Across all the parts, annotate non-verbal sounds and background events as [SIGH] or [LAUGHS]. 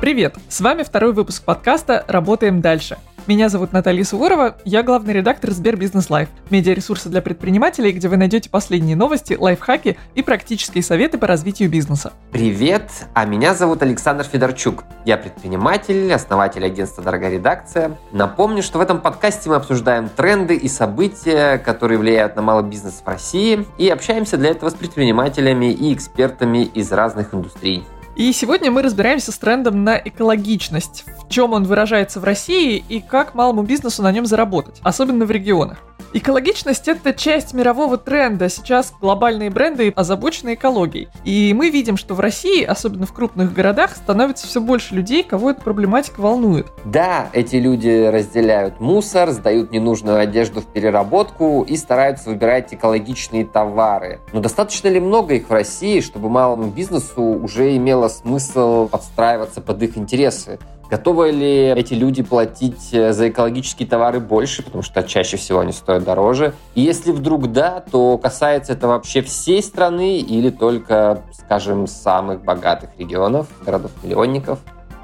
Привет! С вами второй выпуск подкаста «Работаем дальше». Меня зовут Наталья Суворова, я главный редактор Сбербизнес Live, медиаресурса для предпринимателей, где вы найдете последние новости, лайфхаки и практические советы по развитию бизнеса. Привет, а меня зовут Александр Федорчук. Я предприниматель, основатель агентства «Дорогая редакция». Напомню, что в этом подкасте мы обсуждаем тренды и события, которые влияют на малый бизнес в России, и общаемся для этого с предпринимателями и экспертами из разных индустрий. И сегодня мы разбираемся с трендом на экологичность, в чем он выражается в России и как малому бизнесу на нем заработать, особенно в регионах. Экологичность – это часть мирового тренда. Сейчас глобальные бренды озабочены экологией. И мы видим, что в России, особенно в крупных городах, становится все больше людей, кого эта проблематика волнует. Да, эти люди разделяют мусор, сдают ненужную одежду в переработку и стараются выбирать экологичные товары. Но достаточно ли много их в России, чтобы малому бизнесу уже имело смысл подстраиваться под их интересы? Готовы ли эти люди платить э, за экологические товары больше, потому что чаще всего они стоят дороже? И если вдруг да, то касается это вообще всей страны или только, скажем, самых богатых регионов, городов-миллионников?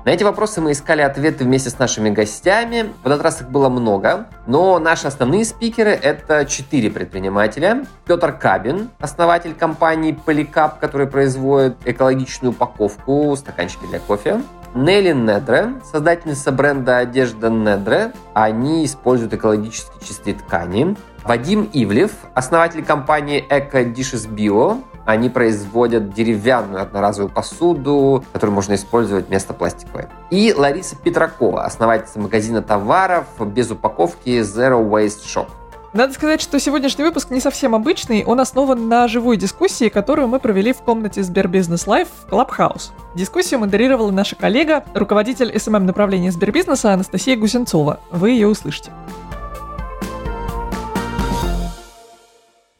На эти вопросы мы искали ответы вместе с нашими гостями. В этот раз их было много, но наши основные спикеры – это четыре предпринимателя. Петр Кабин, основатель компании Поликап, который производит экологичную упаковку, стаканчики для кофе. Нелли Недре, создательница бренда одежды Недре. Они используют экологически чистые ткани. Вадим Ивлев, основатель компании Eco Dishes Bio. Они производят деревянную одноразовую посуду, которую можно использовать вместо пластиковой. И Лариса Петракова, основательница магазина товаров без упаковки Zero Waste Shop. Надо сказать, что сегодняшний выпуск не совсем обычный, он основан на живой дискуссии, которую мы провели в комнате Сбербизнес Live в Clubhouse. Дискуссию модерировала наша коллега, руководитель SMM направления Сбербизнеса Анастасия Гусенцова. Вы ее услышите.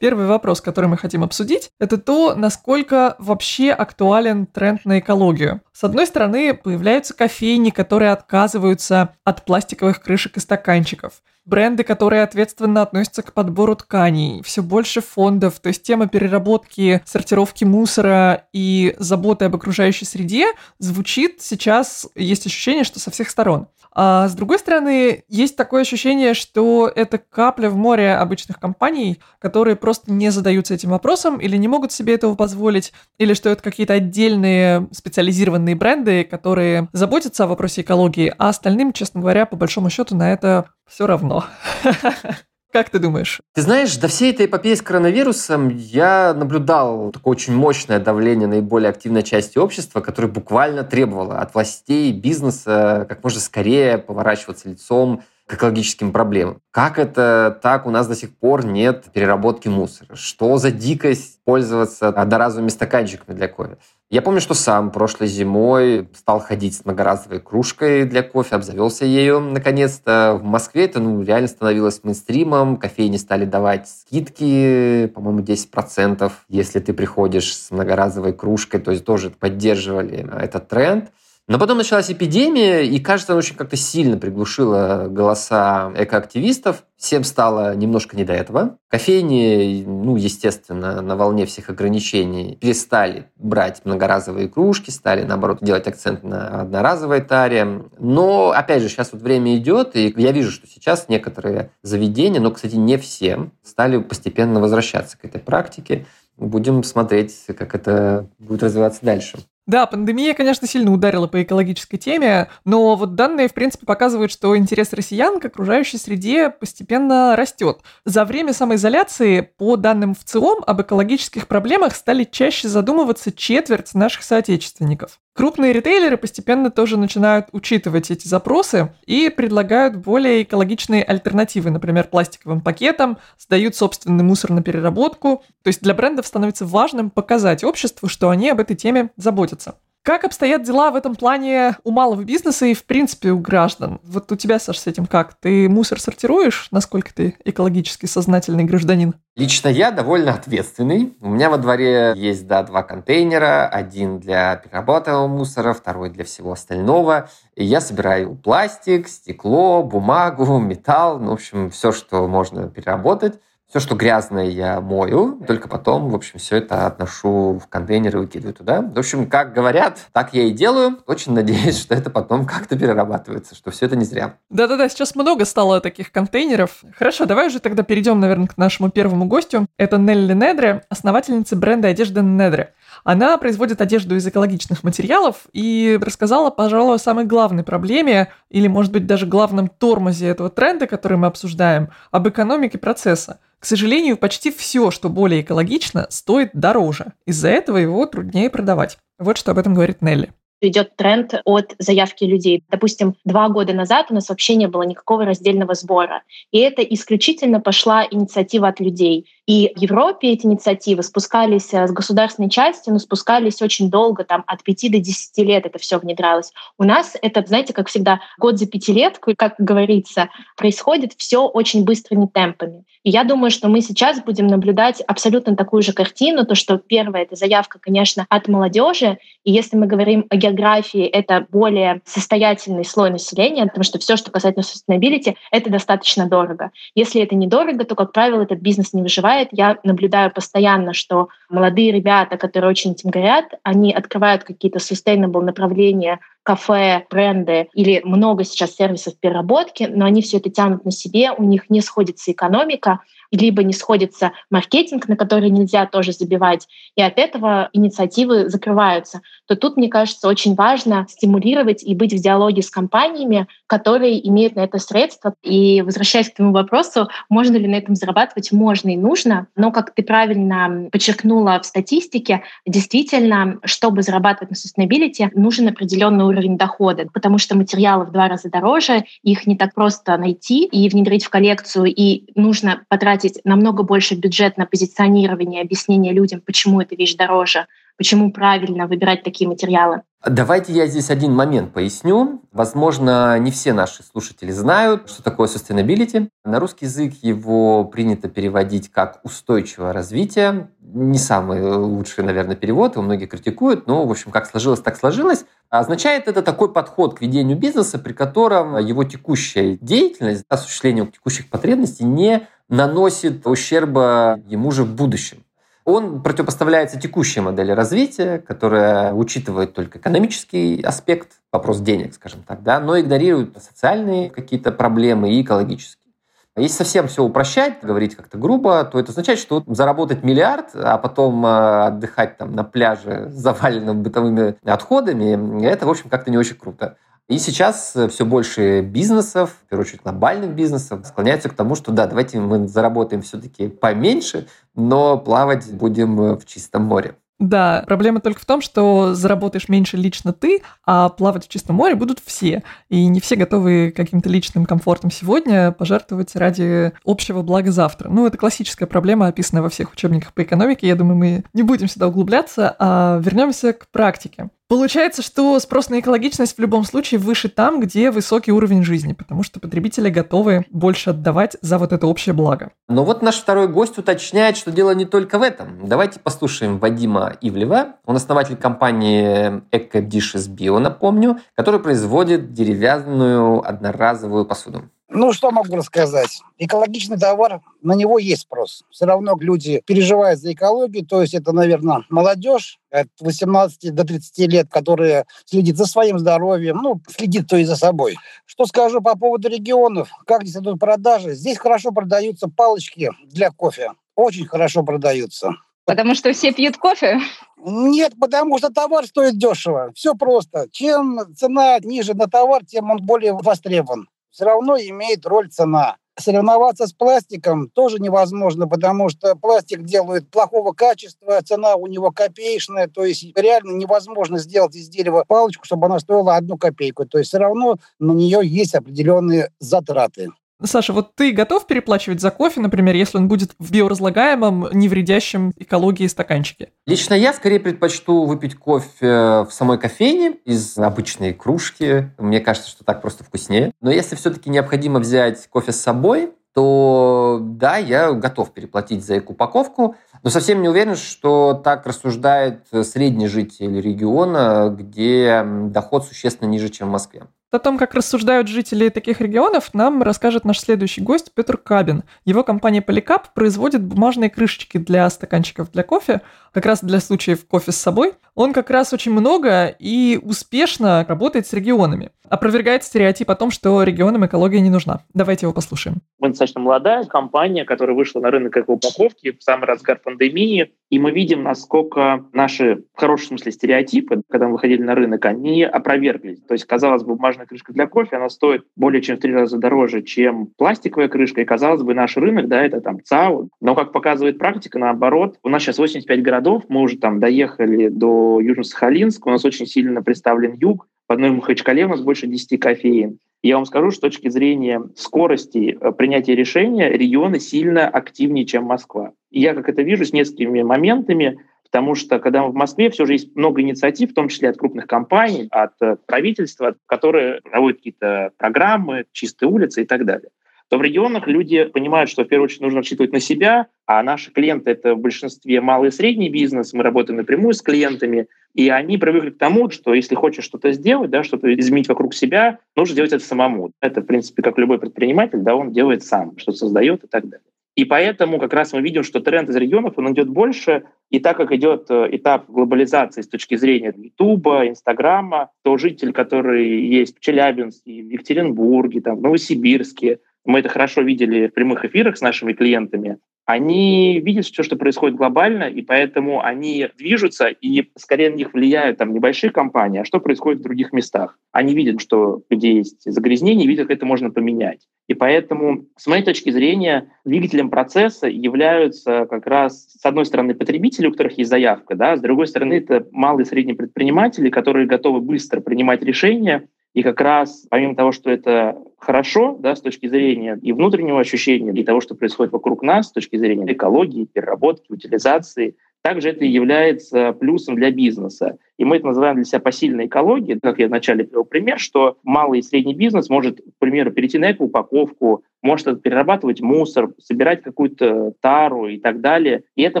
Первый вопрос, который мы хотим обсудить, это то, насколько вообще актуален тренд на экологию. С одной стороны, появляются кофейни, которые отказываются от пластиковых крышек и стаканчиков бренды, которые ответственно относятся к подбору тканей, все больше фондов, то есть тема переработки, сортировки мусора и заботы об окружающей среде звучит сейчас, есть ощущение, что со всех сторон. А с другой стороны, есть такое ощущение, что это капля в море обычных компаний, которые просто не задаются этим вопросом или не могут себе этого позволить, или что это какие-то отдельные специализированные бренды, которые заботятся о вопросе экологии, а остальным, честно говоря, по большому счету на это все равно. [LAUGHS] Как ты думаешь? Ты знаешь, до всей этой эпопеи с коронавирусом я наблюдал такое очень мощное давление наиболее активной части общества, которое буквально требовало от властей, бизнеса как можно скорее поворачиваться лицом к экологическим проблемам. Как это так у нас до сих пор нет переработки мусора? Что за дикость пользоваться одноразовыми стаканчиками для кофе? Я помню, что сам прошлой зимой стал ходить с многоразовой кружкой для кофе, обзавелся ею наконец-то. В Москве это ну, реально становилось мейнстримом, кофейни стали давать скидки, по-моему, 10%, если ты приходишь с многоразовой кружкой, то есть тоже поддерживали этот тренд. Но потом началась эпидемия, и, кажется, она очень как-то сильно приглушила голоса экоактивистов. Всем стало немножко не до этого. Кофейни, ну, естественно, на волне всех ограничений перестали брать многоразовые кружки, стали, наоборот, делать акцент на одноразовой таре. Но, опять же, сейчас вот время идет, и я вижу, что сейчас некоторые заведения, но, кстати, не все, стали постепенно возвращаться к этой практике. Будем смотреть, как это будет развиваться дальше. Да, пандемия, конечно, сильно ударила по экологической теме, но вот данные, в принципе, показывают, что интерес россиян к окружающей среде постепенно растет. За время самоизоляции, по данным в ЦИОМ, об экологических проблемах стали чаще задумываться четверть наших соотечественников. Крупные ритейлеры постепенно тоже начинают учитывать эти запросы и предлагают более экологичные альтернативы, например, пластиковым пакетам, сдают собственный мусор на переработку. То есть для брендов становится важным показать обществу, что они об этой теме заботятся. Как обстоят дела в этом плане у малого бизнеса и, в принципе, у граждан? Вот у тебя, Саш, с этим как? Ты мусор сортируешь? Насколько ты экологически сознательный гражданин? Лично я довольно ответственный. У меня во дворе есть, да, два контейнера. Один для перерабатываемого мусора, второй для всего остального. И я собираю пластик, стекло, бумагу, [LAUGHS] металл, ну, в общем, все, что можно переработать Все, что грязное, я мою, только потом, в общем, все это отношу в контейнер и выкидываю туда. В общем, как говорят, так я и делаю. Очень надеюсь, что это потом как-то перерабатывается, что все это не зря. Да-да-да, сейчас много стало таких контейнеров. Хорошо, давай уже тогда перейдем, наверное, к нашему первому гостю. Это Нелли Недре, основательница бренда одежды Недре. Она производит одежду из экологичных материалов и рассказала, пожалуй, о самой главной проблеме, или, может быть, даже главном тормозе этого тренда, который мы обсуждаем, об экономике процесса. К сожалению, почти все, что более экологично, стоит дороже. Из-за этого его труднее продавать. Вот что об этом говорит Нелли идет тренд от заявки людей. Допустим, два года назад у нас вообще не было никакого раздельного сбора. И это исключительно пошла инициатива от людей. И в Европе эти инициативы спускались э, с государственной части, но спускались очень долго, там от 5 до 10 лет это все внедрялось. У нас это, знаете, как всегда, год за пятилетку, как говорится, происходит все очень быстрыми темпами. И я думаю, что мы сейчас будем наблюдать абсолютно такую же картину, то, что первое — это заявка, конечно, от молодежи, и если мы говорим о географии, это более состоятельный слой населения, потому что все, что касается sustainability, это достаточно дорого. Если это недорого, то, как правило, этот бизнес не выживает, я наблюдаю постоянно, что молодые ребята, которые очень этим горят, они открывают какие-то sustainable направления, кафе, бренды или много сейчас сервисов переработки, но они все это тянут на себе, у них не сходится экономика, либо не сходится маркетинг, на который нельзя тоже забивать, и от этого инициативы закрываются, то тут, мне кажется, очень важно стимулировать и быть в диалоге с компаниями, которые имеют на это средства. И возвращаясь к твоему вопросу, можно ли на этом зарабатывать? Можно и нужно, но, как ты правильно подчеркнула в статистике, действительно, чтобы зарабатывать на sustainability, нужен определенный уровень дохода, потому что материалы в два раза дороже, их не так просто найти и внедрить в коллекцию, и нужно потратить тратить намного больше бюджет на позиционирование, объяснение людям, почему эта вещь дороже, почему правильно выбирать такие материалы. Давайте я здесь один момент поясню. Возможно, не все наши слушатели знают, что такое sustainability. На русский язык его принято переводить как устойчивое развитие. Не самый лучший, наверное, перевод, его многие критикуют, но, в общем, как сложилось, так сложилось. Означает это такой подход к ведению бизнеса, при котором его текущая деятельность, осуществление текущих потребностей не наносит ущерба ему же в будущем. Он противопоставляется текущей модели развития, которая учитывает только экономический аспект, вопрос денег, скажем так, да, но игнорирует социальные какие-то проблемы и экологические. Если совсем все упрощать, говорить как-то грубо, то это означает, что заработать миллиард, а потом э, отдыхать там на пляже с заваленным бытовыми отходами, это, в общем, как-то не очень круто. И сейчас э, все больше бизнесов, в первую очередь глобальных бизнесов, склоняются к тому, что да, давайте мы заработаем все-таки поменьше, но плавать будем в чистом море. Да, проблема только в том, что заработаешь меньше лично ты, а плавать в чистом море будут все. И не все готовы каким-то личным комфортом сегодня пожертвовать ради общего блага завтра. Ну, это классическая проблема, описанная во всех учебниках по экономике. Я думаю, мы не будем сюда углубляться, а вернемся к практике. Получается, что спрос на экологичность в любом случае выше там, где высокий уровень жизни, потому что потребители готовы больше отдавать за вот это общее благо. Но вот наш второй гость уточняет, что дело не только в этом. Давайте послушаем Вадима Ивлева. Он основатель компании Dishes Bio, напомню, который производит деревянную одноразовую посуду. Ну, что могу рассказать? Экологичный товар, на него есть спрос. Все равно люди переживают за экологию, то есть это, наверное, молодежь от 18 до 30 лет, которая следит за своим здоровьем, ну, следит то и за собой. Что скажу по поводу регионов, как здесь идут продажи? Здесь хорошо продаются палочки для кофе, очень хорошо продаются. Потому что все пьют кофе? Нет, потому что товар стоит дешево. Все просто. Чем цена ниже на товар, тем он более востребован все равно имеет роль цена. Соревноваться с пластиком тоже невозможно, потому что пластик делают плохого качества, цена у него копеечная, то есть реально невозможно сделать из дерева палочку, чтобы она стоила одну копейку. То есть все равно на нее есть определенные затраты. Саша, вот ты готов переплачивать за кофе, например, если он будет в биоразлагаемом, не вредящем экологии стаканчике? Лично я скорее предпочту выпить кофе в самой кофейне из обычной кружки. Мне кажется, что так просто вкуснее. Но если все-таки необходимо взять кофе с собой, то да, я готов переплатить за их упаковку, но совсем не уверен, что так рассуждает средний житель региона, где доход существенно ниже, чем в Москве. О том, как рассуждают жители таких регионов, нам расскажет наш следующий гость Петр Кабин. Его компания Поликап производит бумажные крышечки для стаканчиков для кофе, как раз для случаев кофе с собой. Он как раз очень много и успешно работает с регионами. Опровергает стереотип о том, что регионам экология не нужна. Давайте его послушаем. Мы достаточно молодая компания, которая вышла на рынок эко-упаковки в самый разгар пандемии. И мы видим, насколько наши, в хорошем смысле, стереотипы, когда мы выходили на рынок, они опроверглись. То есть, казалось бы, бумажная крышка для кофе, она стоит более чем в три раза дороже, чем пластиковая крышка. И, казалось бы, наш рынок, да, это там ЦАУ. Но, как показывает практика, наоборот, у нас сейчас 85 городов, мы уже там доехали до Южно-Сахалинска, у нас очень сильно представлен юг, в одной Махачкале у нас больше 10 кофеин. Я вам скажу, с точки зрения скорости э, принятия решения регионы сильно активнее, чем Москва. И я как это вижу с несколькими моментами, потому что когда мы в Москве, все же есть много инициатив, в том числе от крупных компаний, от э, правительства, которые проводят какие-то программы, чистые улицы и так далее то в регионах люди понимают, что в первую очередь нужно рассчитывать на себя, а наши клиенты — это в большинстве малый и средний бизнес, мы работаем напрямую с клиентами, и они привыкли к тому, что если хочешь что-то сделать, да, что-то изменить вокруг себя, нужно делать это самому. Это, в принципе, как любой предприниматель, да, он делает сам, что создает и так далее. И поэтому как раз мы видим, что тренд из регионов, он идет больше, и так как идет э, этап глобализации с точки зрения Ютуба, Инстаграма, то житель, который есть в Челябинске, в Екатеринбурге, там, в Новосибирске, мы это хорошо видели в прямых эфирах с нашими клиентами, они видят все, что происходит глобально, и поэтому они движутся, и скорее на них влияют там небольшие компании, а что происходит в других местах. Они видят, что где есть загрязнение, видят, как это можно поменять. И поэтому, с моей точки зрения, двигателем процесса являются как раз, с одной стороны, потребители, у которых есть заявка, да, с другой стороны, это малые и средние предприниматели, которые готовы быстро принимать решения, и как раз, помимо того, что это хорошо да, с точки зрения и внутреннего ощущения, и того, что происходит вокруг нас, с точки зрения экологии, переработки, утилизации, также это является плюсом для бизнеса. И мы это называем для себя посильной экологией. Как я вначале привел пример, что малый и средний бизнес может, к примеру, перейти на эко-упаковку, может перерабатывать мусор, собирать какую-то тару и так далее. И это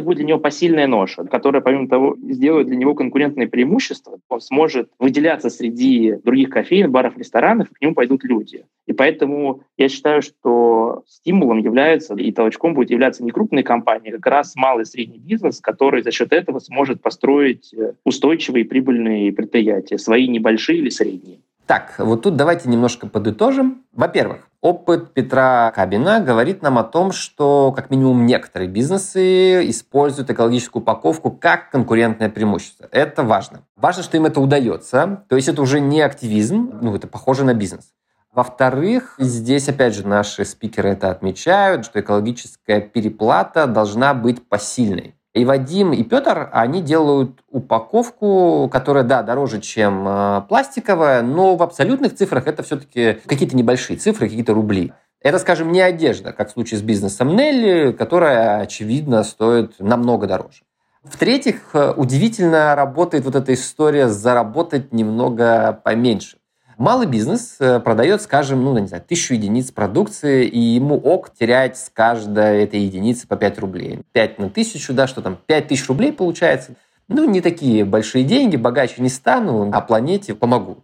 будет для него посильная ноша, которая, помимо того, сделает для него конкурентное преимущество. Он сможет выделяться среди других кофеин, баров, ресторанов, и к нему пойдут люди. И поэтому я считаю, что стимулом является и толчком будет являться не крупные компании, а как раз малый и средний бизнес, который за счет этого сможет построить э, устойчивый прибыльные предприятия, свои небольшие или средние. Так, вот тут давайте немножко подытожим. Во-первых, опыт Петра Кабина говорит нам о том, что как минимум некоторые бизнесы используют экологическую упаковку как конкурентное преимущество. Это важно. Важно, что им это удается. То есть это уже не активизм, ну это похоже на бизнес. Во-вторых, здесь, опять же, наши спикеры это отмечают, что экологическая переплата должна быть посильной. И Вадим, и Петр, они делают упаковку, которая, да, дороже, чем э, пластиковая, но в абсолютных цифрах это все-таки какие-то небольшие цифры, какие-то рубли. Это, скажем, не одежда, как в случае с бизнесом Нелли, которая, очевидно, стоит намного дороже. В-третьих, э, удивительно работает вот эта история заработать немного поменьше. Малый бизнес э, продает, скажем, ну, не знаю, тысячу единиц продукции, и ему ок терять с каждой этой единицы по 5 рублей. 5 на тысячу, да, что там, 5 тысяч рублей получается. Ну, не такие большие деньги, богаче не стану, а планете помогу.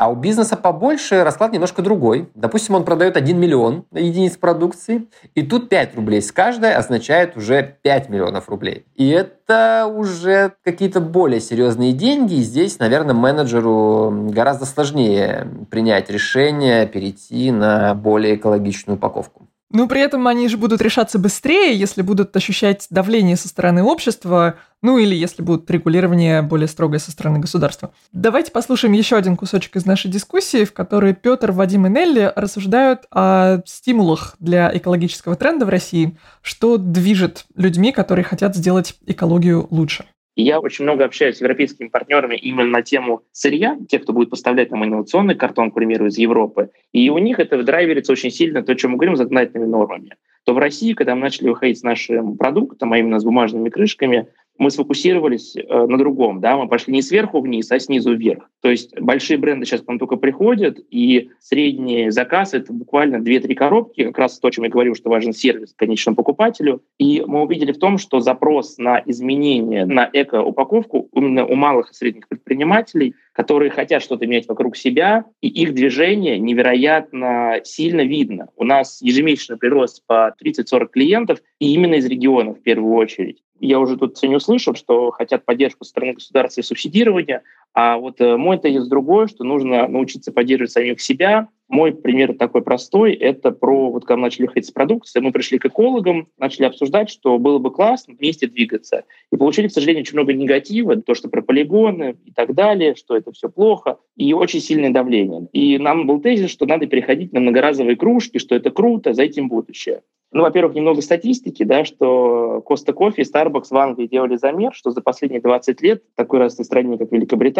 А у бизнеса побольше расклад немножко другой. Допустим, он продает 1 миллион единиц продукции, и тут 5 рублей с каждой означает уже 5 миллионов рублей. И это уже какие-то более серьезные деньги. И здесь, наверное, менеджеру гораздо сложнее принять решение перейти на более экологичную упаковку. Ну, при этом они же будут решаться быстрее, если будут ощущать давление со стороны общества, ну или если будет регулирование более строгое со стороны государства. Давайте послушаем еще один кусочек из нашей дискуссии, в которой Петр, Вадим и Нелли рассуждают о стимулах для экологического тренда в России, что движет людьми, которые хотят сделать экологию лучше. Я очень много общаюсь с европейскими партнерами именно на тему сырья, тех, кто будет поставлять нам инновационный картон, к примеру, из Европы. И у них это драйверится очень сильно, то, о чем мы говорим, законодательными нормами. То в России, когда мы начали выходить с нашим продуктом, а именно с бумажными крышками, мы сфокусировались э, на другом, да, мы пошли не сверху вниз, а снизу вверх. То есть большие бренды сейчас к нам только приходят, и средний заказ — это буквально 2-3 коробки, как раз то, о чем я говорил, что важен сервис конечному покупателю. И мы увидели в том, что запрос на изменение, на эко-упаковку именно у малых и средних предпринимателей которые хотят что-то менять вокруг себя, и их движение невероятно сильно видно. У нас ежемесячный прирост по 30-40 клиентов, и именно из регионов в первую очередь. Я уже тут сегодня услышал, что хотят поддержку со стороны государства и субсидирования, а вот э, мой тезис другой, что нужно научиться поддерживать самих себя, мой пример такой простой. Это про, вот когда мы начали ходить с продукцией, мы пришли к экологам, начали обсуждать, что было бы классно вместе двигаться. И получили, к сожалению, очень много негатива, то, что про полигоны и так далее, что это все плохо, и очень сильное давление. И нам был тезис, что надо переходить на многоразовые кружки, что это круто, за этим будущее. Ну, во-первых, немного статистики, да, что Коста Кофе и Starbucks в Англии делали замер, что за последние 20 лет в такой разной стране, как Великобритания,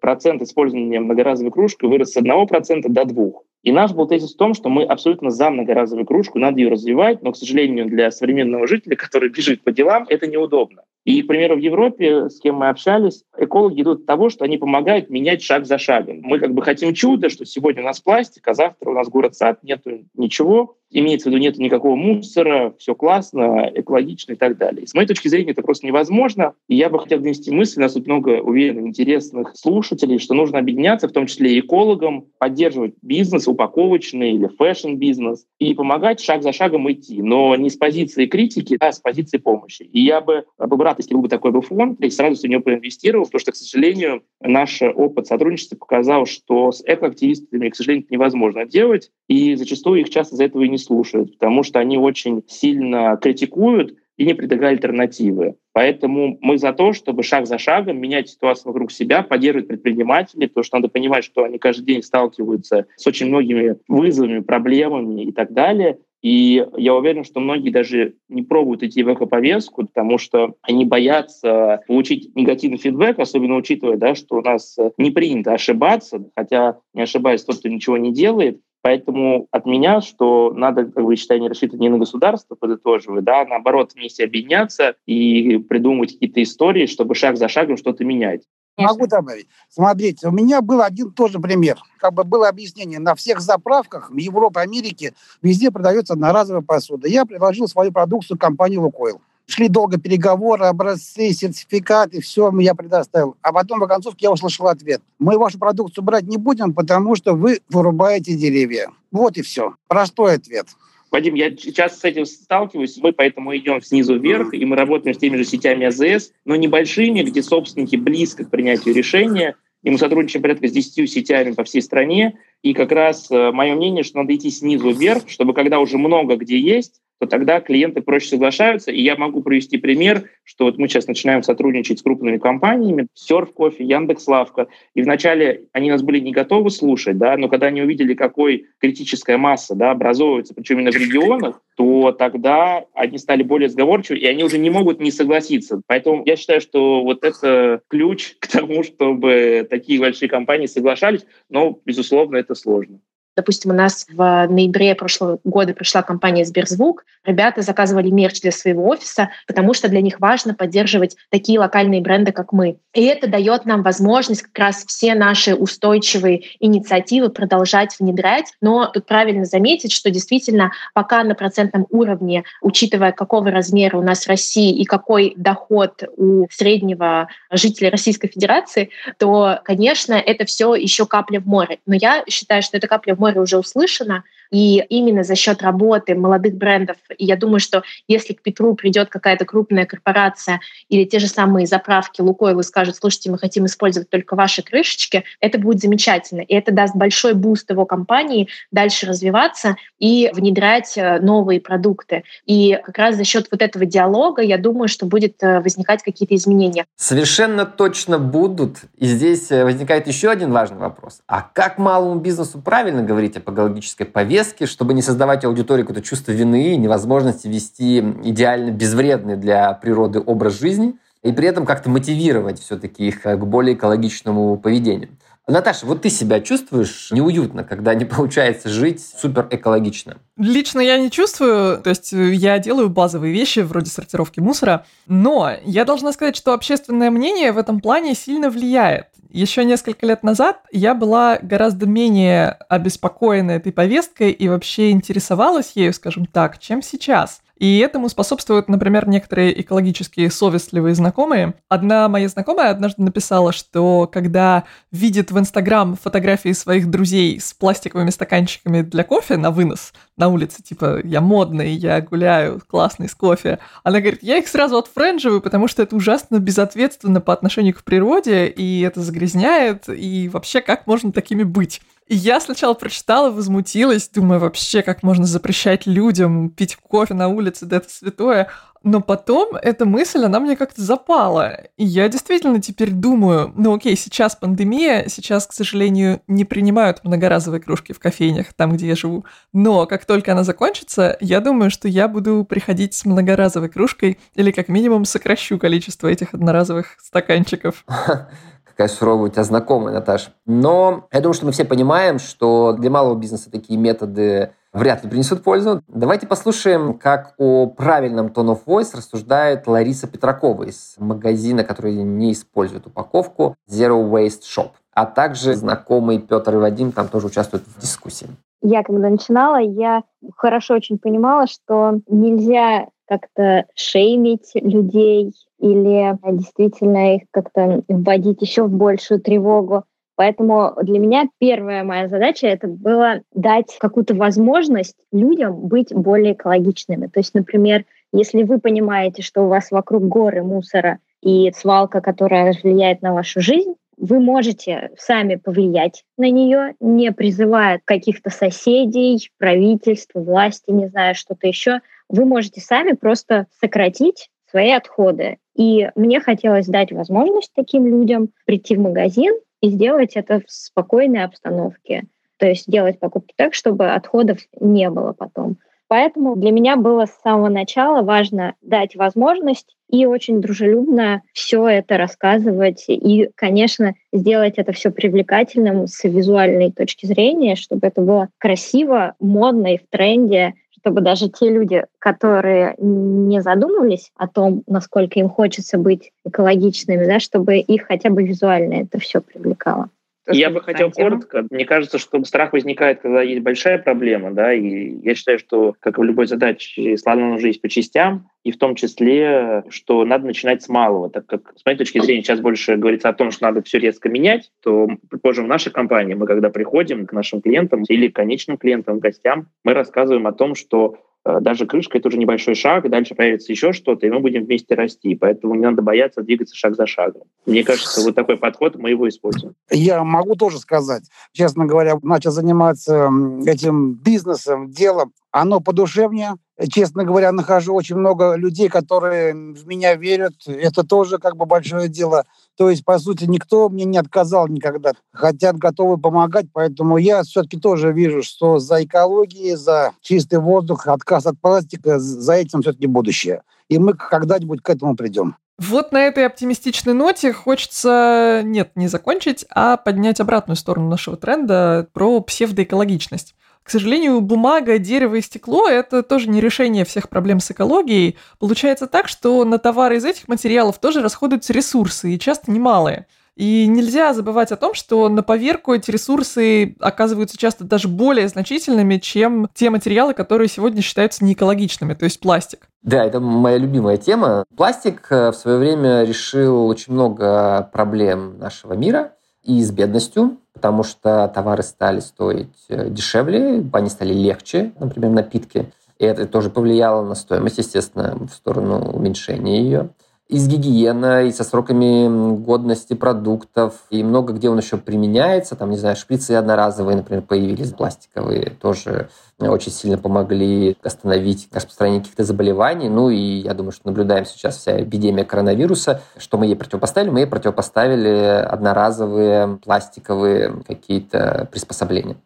процент использования многоразовой кружки вырос с 1% до 2%. И наш был тезис в том, что мы абсолютно за многоразовую кружку, надо ее развивать, но, к сожалению, для современного жителя, [LAUGHS] который бежит по делам, это неудобно. И, к примеру, в Европе, с кем мы общались, экологи идут от того, что они помогают менять шаг за шагом. Мы как бы хотим чуда, что сегодня у нас пластик, а завтра у нас город-сад, нету ничего. Имеется в виду, нет никакого мусора, все классно, экологично и так далее. С моей точки зрения, это просто невозможно. И я бы хотел донести мысль, у нас тут много уверенных, интересных слушателей, что нужно объединяться, в том числе и экологам, поддерживать бизнес, упаковочный или fashion-бизнес, и помогать шаг за шагом идти, но не с позиции критики, а с позиции помощи. И я бы был рад, если был бы такой бы фонд, и сразу в него проинвестировал, потому что, к сожалению, наш опыт сотрудничества показал, что с экоактивистами, к сожалению, невозможно делать, и зачастую их часто за этого и не слушают, потому что они очень сильно критикуют, и не предлагая альтернативы. Поэтому мы за то, чтобы шаг за шагом менять ситуацию вокруг себя, поддерживать предпринимателей, потому что надо понимать, что они каждый день сталкиваются с очень многими вызовами, проблемами и так далее. И я уверен, что многие даже не пробуют идти в экоповестку, потому что они боятся получить негативный фидбэк, особенно учитывая, да, что у нас не принято ошибаться, хотя не ошибается тот, кто ничего не делает. Поэтому от меня, что надо, как бы, считаю, не рассчитывать не на государство, подытоживаю, да, наоборот, вместе объединяться и придумывать какие-то истории, чтобы шаг за шагом что-то менять. Могу добавить. Смотрите, у меня был один тоже пример. Как бы было объяснение. На всех заправках в Европе, Америке везде продается одноразовая посуда. Я предложил свою продукцию компании «Лукойл». Шли долго переговоры, образцы, сертификаты, все я предоставил. А потом в концовке я услышал ответ. Мы вашу продукцию брать не будем, потому что вы вырубаете деревья. Вот и все. Простой ответ. Вадим, я часто с этим сталкиваюсь, мы поэтому идем снизу вверх, и мы работаем с теми же сетями АЗС, но небольшими, где собственники близко к принятию решения, и мы сотрудничаем порядка с 10 сетями по всей стране, и как раз э, мое мнение, что надо идти снизу вверх, чтобы когда уже много где есть, то тогда клиенты проще соглашаются. И я могу привести пример, что вот мы сейчас начинаем сотрудничать с крупными компаниями, Серф Кофе, Яндекс Лавка, и вначале они нас были не готовы слушать, да, но когда они увидели, какой критическая масса да, образовывается, причем именно в регионах, то тогда они стали более сговорчивы, и они уже не могут не согласиться. Поэтому я считаю, что вот это ключ к тому, чтобы такие большие компании соглашались, но, безусловно, это сложно. Допустим, у нас в ноябре прошлого года пришла компания Сберзвук. Ребята заказывали мерч для своего офиса, потому что для них важно поддерживать такие локальные бренды, как мы. И это дает нам возможность как раз все наши устойчивые инициативы продолжать внедрять. Но тут правильно заметить, что действительно пока на процентном уровне, учитывая, какого размера у нас в России и какой доход у среднего жителя Российской Федерации, то, конечно, это все еще капля в море. Но я считаю, что это капля в море уже услышано, и именно за счет работы молодых брендов, и я думаю, что если к Петру придет какая-то крупная корпорация или те же самые заправки Лукойл и скажут, слушайте, мы хотим использовать только ваши крышечки, это будет замечательно. И это даст большой boost его компании дальше развиваться и внедрять э, новые продукты. И как раз за счет вот этого диалога, я думаю, что будет э, возникать какие-то изменения. Совершенно точно будут. И здесь э, возникает еще один важный вопрос. А как малому бизнесу правильно говорить об экологической повестке, повестки, чтобы не создавать аудитории какое-то чувство вины и невозможности вести идеально безвредный для природы образ жизни, и при этом как-то мотивировать все-таки их к более экологичному поведению. Наташа, вот ты себя чувствуешь неуютно, когда не получается жить супер экологично? Лично я не чувствую, то есть э, я делаю базовые вещи вроде сортировки мусора, но я должна сказать, что общественное мнение в этом плане сильно влияет. Еще несколько лет назад я была гораздо менее обеспокоена этой повесткой и вообще интересовалась ею, скажем так, чем сейчас. И этому способствуют, например, некоторые экологические совестливые знакомые. Одна моя знакомая однажды написала, что когда видит в Инстаграм фотографии своих друзей с пластиковыми стаканчиками для кофе на вынос на улице, типа «я модный, я гуляю, классный, с кофе», она говорит, я их сразу отфрендживаю, потому что это ужасно безответственно по отношению к природе, и это загрязняет, и вообще как можно такими быть? И я сначала прочитала, возмутилась, думаю, вообще, как можно запрещать людям пить кофе на улице, да это святое. Но потом эта мысль, она мне как-то запала. И я действительно теперь думаю, ну окей, сейчас пандемия, сейчас, к сожалению, не принимают многоразовые кружки в кофейнях, там, где я живу. Но как только она закончится, я думаю, что я буду приходить с многоразовой кружкой или как минимум сокращу количество этих одноразовых стаканчиков. [LAUGHS] какая суровая у тебя знакомая, Наташа. Но я думаю, что мы все понимаем, что для малого бизнеса такие методы вряд ли принесут пользу. Давайте послушаем, как о правильном tone of voice рассуждает Лариса Петракова из магазина, который не использует упаковку Zero Waste Shop. А также знакомый Петр и Вадим там тоже участвуют в дискуссии. Я когда начинала, я хорошо очень понимала, что нельзя как-то шеймить людей или действительно их как-то вводить еще в большую тревогу. Поэтому для меня первая моя задача это было дать какую-то возможность людям быть более экологичными. То есть, например, если вы понимаете, что у вас вокруг горы мусора и свалка, которая влияет на вашу жизнь, вы можете сами повлиять на нее, не призывая каких-то соседей, правительства, власти, не знаю, что-то еще. Вы можете сами просто сократить свои отходы. И мне хотелось дать возможность таким людям прийти в магазин и сделать это в спокойной обстановке. То есть делать покупки так, чтобы отходов не было потом. Поэтому для меня было с самого начала важно дать возможность и очень дружелюбно все это рассказывать. И, конечно, сделать это все привлекательным с визуальной точки зрения, чтобы это было красиво, модно и в тренде, чтобы даже те люди, которые не задумывались о том, насколько им хочется быть экологичными, да, чтобы их хотя бы визуально это все привлекало. Я бы хотел тема. коротко. Мне кажется, что страх возникает, когда есть большая проблема, да, и я считаю, что, как и в любой задаче, славно нужно есть по частям, и в том числе, что надо начинать с малого, так как, с моей точки зрения, сейчас больше говорится о том, что надо все резко менять, то, предположим, в нашей компании мы, когда приходим к нашим клиентам или конечным клиентам, гостям, мы рассказываем о том, что даже крышка — это уже небольшой шаг, и дальше появится еще что-то, и мы будем вместе расти. Поэтому не надо бояться двигаться шаг за шагом. Мне кажется, вот такой подход, мы его используем. Я могу тоже сказать. Честно говоря, начал заниматься этим бизнесом, делом. Оно по душе мне. Честно говоря, нахожу очень много людей, которые в меня верят. Это тоже как бы большое дело. То есть, по сути, никто мне не отказал никогда. Хотят, готовы помогать, поэтому я все-таки тоже вижу, что за экологией, за чистый воздух, отказ от пластика, за этим все-таки будущее. И мы когда-нибудь к этому придем. Вот на этой оптимистичной ноте хочется, нет, не закончить, а поднять обратную сторону нашего тренда про псевдоэкологичность. К сожалению, бумага, дерево и стекло – это тоже не решение всех проблем с экологией. Получается так, что на товары из этих материалов тоже расходуются ресурсы, и часто немалые. И нельзя забывать о том, что на поверку эти ресурсы оказываются часто даже более значительными, чем те материалы, которые сегодня считаются неэкологичными, то есть пластик. Да, это моя любимая тема. Пластик э, в свое время решил очень много проблем нашего мира и с бедностью, потому что товары стали стоить э, дешевле, они стали легче, например, напитки. И это тоже повлияло на стоимость, естественно, в сторону уменьшения ее и с гигиеной, и со сроками годности продуктов, и много где он еще применяется. Там, не знаю, шприцы одноразовые, например, появились, пластиковые, тоже очень сильно помогли остановить распространение каких-то заболеваний. Ну и я думаю, что наблюдаем сейчас вся эпидемия коронавируса. Что мы ей противопоставили? Мы ей противопоставили одноразовые пластиковые какие-то приспособления.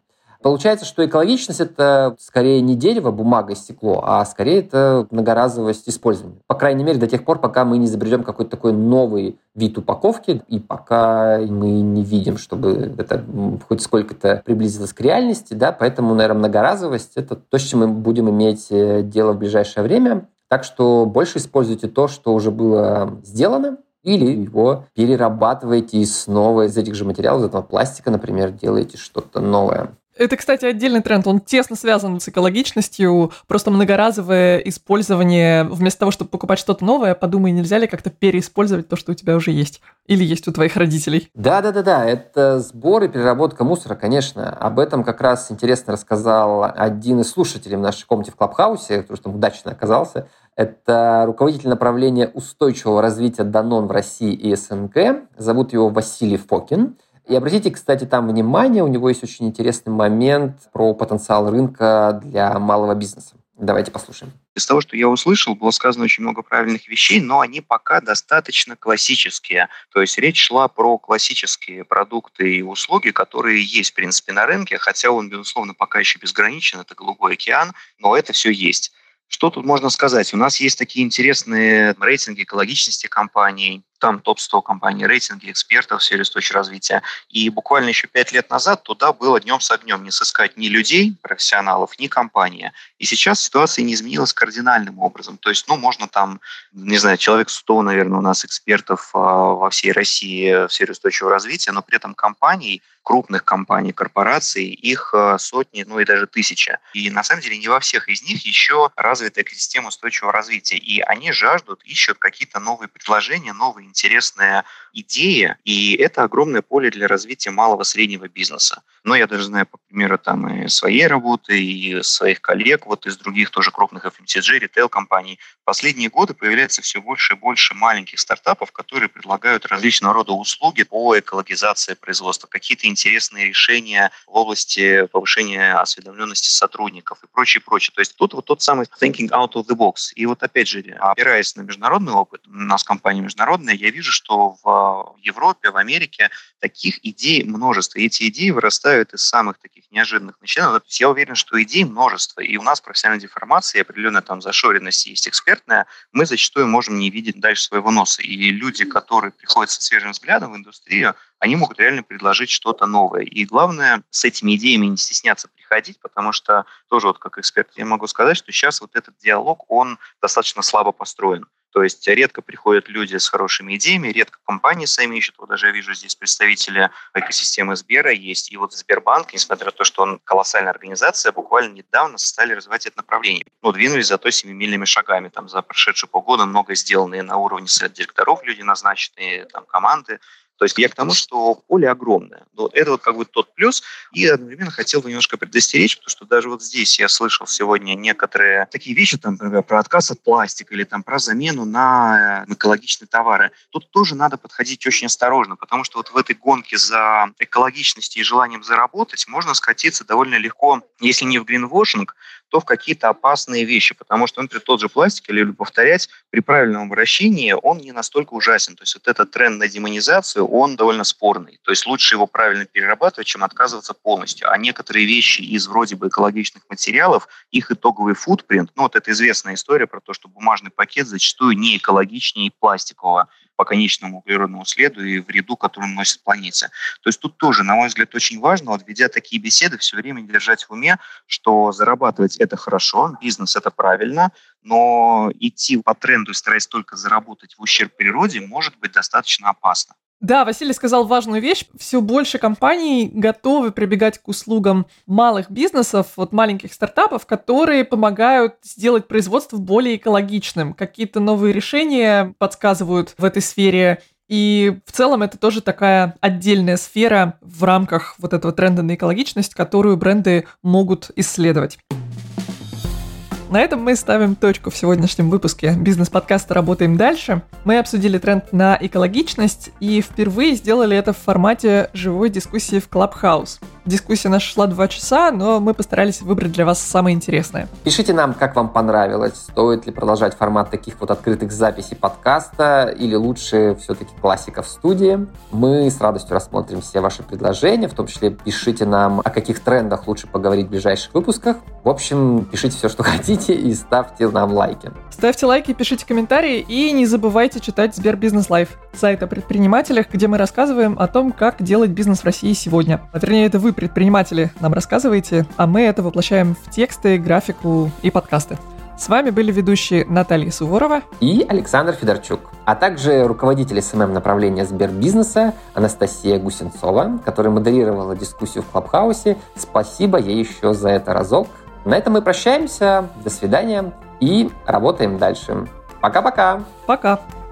Получается, что экологичность – это скорее не дерево, бумага и стекло, а скорее это многоразовость использования. По крайней мере, до тех пор, пока мы не изобретем какой-то такой новый вид упаковки, и пока мы не видим, чтобы это хоть сколько-то приблизилось к реальности, да, поэтому, наверное, многоразовость – это то, с чем мы будем иметь э, дело в ближайшее время. Так что больше используйте то, что уже было сделано, или его перерабатываете и снова из этих же материалов, из этого пластика, например, делаете что-то новое. Это, кстати, отдельный тренд. Он тесно связан с экологичностью. Просто многоразовое использование. Вместо того, чтобы покупать что-то новое, подумай, нельзя ли как-то переиспользовать то, что у тебя уже есть. Или есть у твоих родителей. Да-да-да-да, это сбор и переработка мусора, конечно. Об этом как раз интересно рассказал один из слушателей в нашей комнате в Клабхаусе, потому что он удачно оказался. Это руководитель направления устойчивого развития Данон в России и СНГ. Зовут его Василий Фокин. И обратите, кстати, там внимание, у него есть очень интересный момент про потенциал рынка для малого бизнеса. Давайте послушаем. Из того, что я услышал, было сказано очень много правильных вещей, но они пока достаточно классические. То есть речь шла про классические продукты и услуги, которые есть, в принципе, на рынке, хотя он, безусловно, пока еще безграничен, это голубой океан, но это все есть. Что тут можно сказать? У нас есть такие интересные рейтинги экологичности компаний, там топ-100 компаний, рейтинги экспертов в сфере устойчивого развития. И буквально еще пять лет назад туда было днем с огнем не сыскать ни людей, профессионалов, ни компании. И сейчас ситуация не изменилась кардинальным образом. То есть, ну, можно там, не знаю, человек 100, наверное, у нас экспертов а, во всей России в сфере устойчивого развития, но при этом компаний крупных компаний, корпораций, их а, сотни, ну и даже тысяча. И на самом деле не во всех из них еще развита экосистема устойчивого развития. И они жаждут, ищут какие-то новые предложения, новые интересная идея, и это огромное поле для развития малого среднего бизнеса. Но я даже знаю по примеру там и своей работы, и своих коллег, вот из других тоже крупных FMCG, ритейл-компаний. Последние годы появляется все больше и больше маленьких стартапов, которые предлагают различного рода услуги по экологизации производства, какие-то интересные решения в области повышения осведомленности сотрудников и прочее, прочее. То есть тут вот тот самый thinking out of the box. И вот опять же, опираясь на международный опыт, у нас компания международная, я вижу, что в Европе, в Америке таких идей множество. И эти идеи вырастают из самых таких неожиданных начинаний. Я уверен, что идей множество. И у нас профессиональная деформация и определенная там зашоренность есть экспертная. Мы зачастую можем не видеть дальше своего носа. И люди, которые приходят со свежим взглядом в индустрию, они могут реально предложить что-то новое. И главное, с этими идеями не стесняться приходить, потому что тоже вот как эксперт я могу сказать, что сейчас вот этот диалог, он достаточно слабо построен. То есть редко приходят люди с хорошими идеями, редко компании сами ищут. Вот даже я вижу здесь представители экосистемы Сбера есть. И вот Сбербанк, несмотря на то, что он колоссальная организация, буквально недавно стали развивать это направление. Ну, двинулись зато семимильными шагами. Там за прошедшие полгода много сделанные на уровне совет директоров люди назначенные, там команды то есть я к тому, что поле огромное. Вот это вот как бы тот плюс. И одновременно хотел бы немножко предостеречь, потому что даже вот здесь я слышал сегодня некоторые такие вещи, там, например, про отказ от пластика или там про замену на э, экологичные товары. Тут тоже надо подходить очень осторожно, потому что вот в этой гонке за экологичностью и желанием заработать можно скатиться довольно легко, если не в гринвошинг, то в какие-то опасные вещи, потому что, например, тот же пластик, или повторять, при правильном обращении он не настолько ужасен. То есть вот этот тренд на демонизацию, он довольно спорный. То есть лучше его правильно перерабатывать, чем отказываться полностью. А некоторые вещи из вроде бы экологичных материалов, их итоговый футпринт, ну вот это известная история про то, что бумажный пакет зачастую не экологичнее пластикового по конечному углеродному следу и вреду, который носит планете. То есть тут тоже, на мой взгляд, очень важно, вот ведя такие беседы, все время держать в уме, что зарабатывать это хорошо, бизнес это правильно, но идти по тренду и стараясь только заработать в ущерб природе может быть достаточно опасно. Да, Василий сказал важную вещь. Все больше компаний готовы прибегать к услугам малых бизнесов, вот маленьких стартапов, которые помогают сделать производство более экологичным. Какие-то новые решения подсказывают в этой сфере. И в целом это тоже такая отдельная сфера в рамках вот этого тренда на экологичность, которую бренды могут исследовать. На этом мы ставим точку в сегодняшнем выпуске бизнес-подкаста «Работаем дальше». Мы обсудили тренд на экологичность и впервые сделали это в формате живой дискуссии в Clubhouse. Дискуссия наша шла два часа, но мы постарались выбрать для вас самое интересное. Пишите нам, как вам понравилось. Стоит ли продолжать формат таких вот открытых записей подкаста или лучше все-таки классика в студии. Мы с радостью рассмотрим все ваши предложения, в том числе пишите нам, о каких трендах лучше поговорить в ближайших выпусках. В общем, пишите все, что [LAUGHS] хотите и ставьте нам лайки. Ставьте лайки, пишите комментарии и не забывайте читать Сбербизнес Live, сайт о предпринимателях, где мы рассказываем о том, как делать бизнес в России сегодня. А вернее, это вы предприниматели нам рассказываете, а мы это воплощаем в тексты, графику и подкасты. С вами были ведущие Наталья Суворова и Александр Федорчук, а также руководитель SMM направления Сбербизнеса Анастасия Гусенцова, которая модерировала дискуссию в Клабхаусе. Спасибо ей еще за это разок. На этом мы прощаемся. До свидания и работаем дальше. Пока-пока. Пока. -пока. Пока.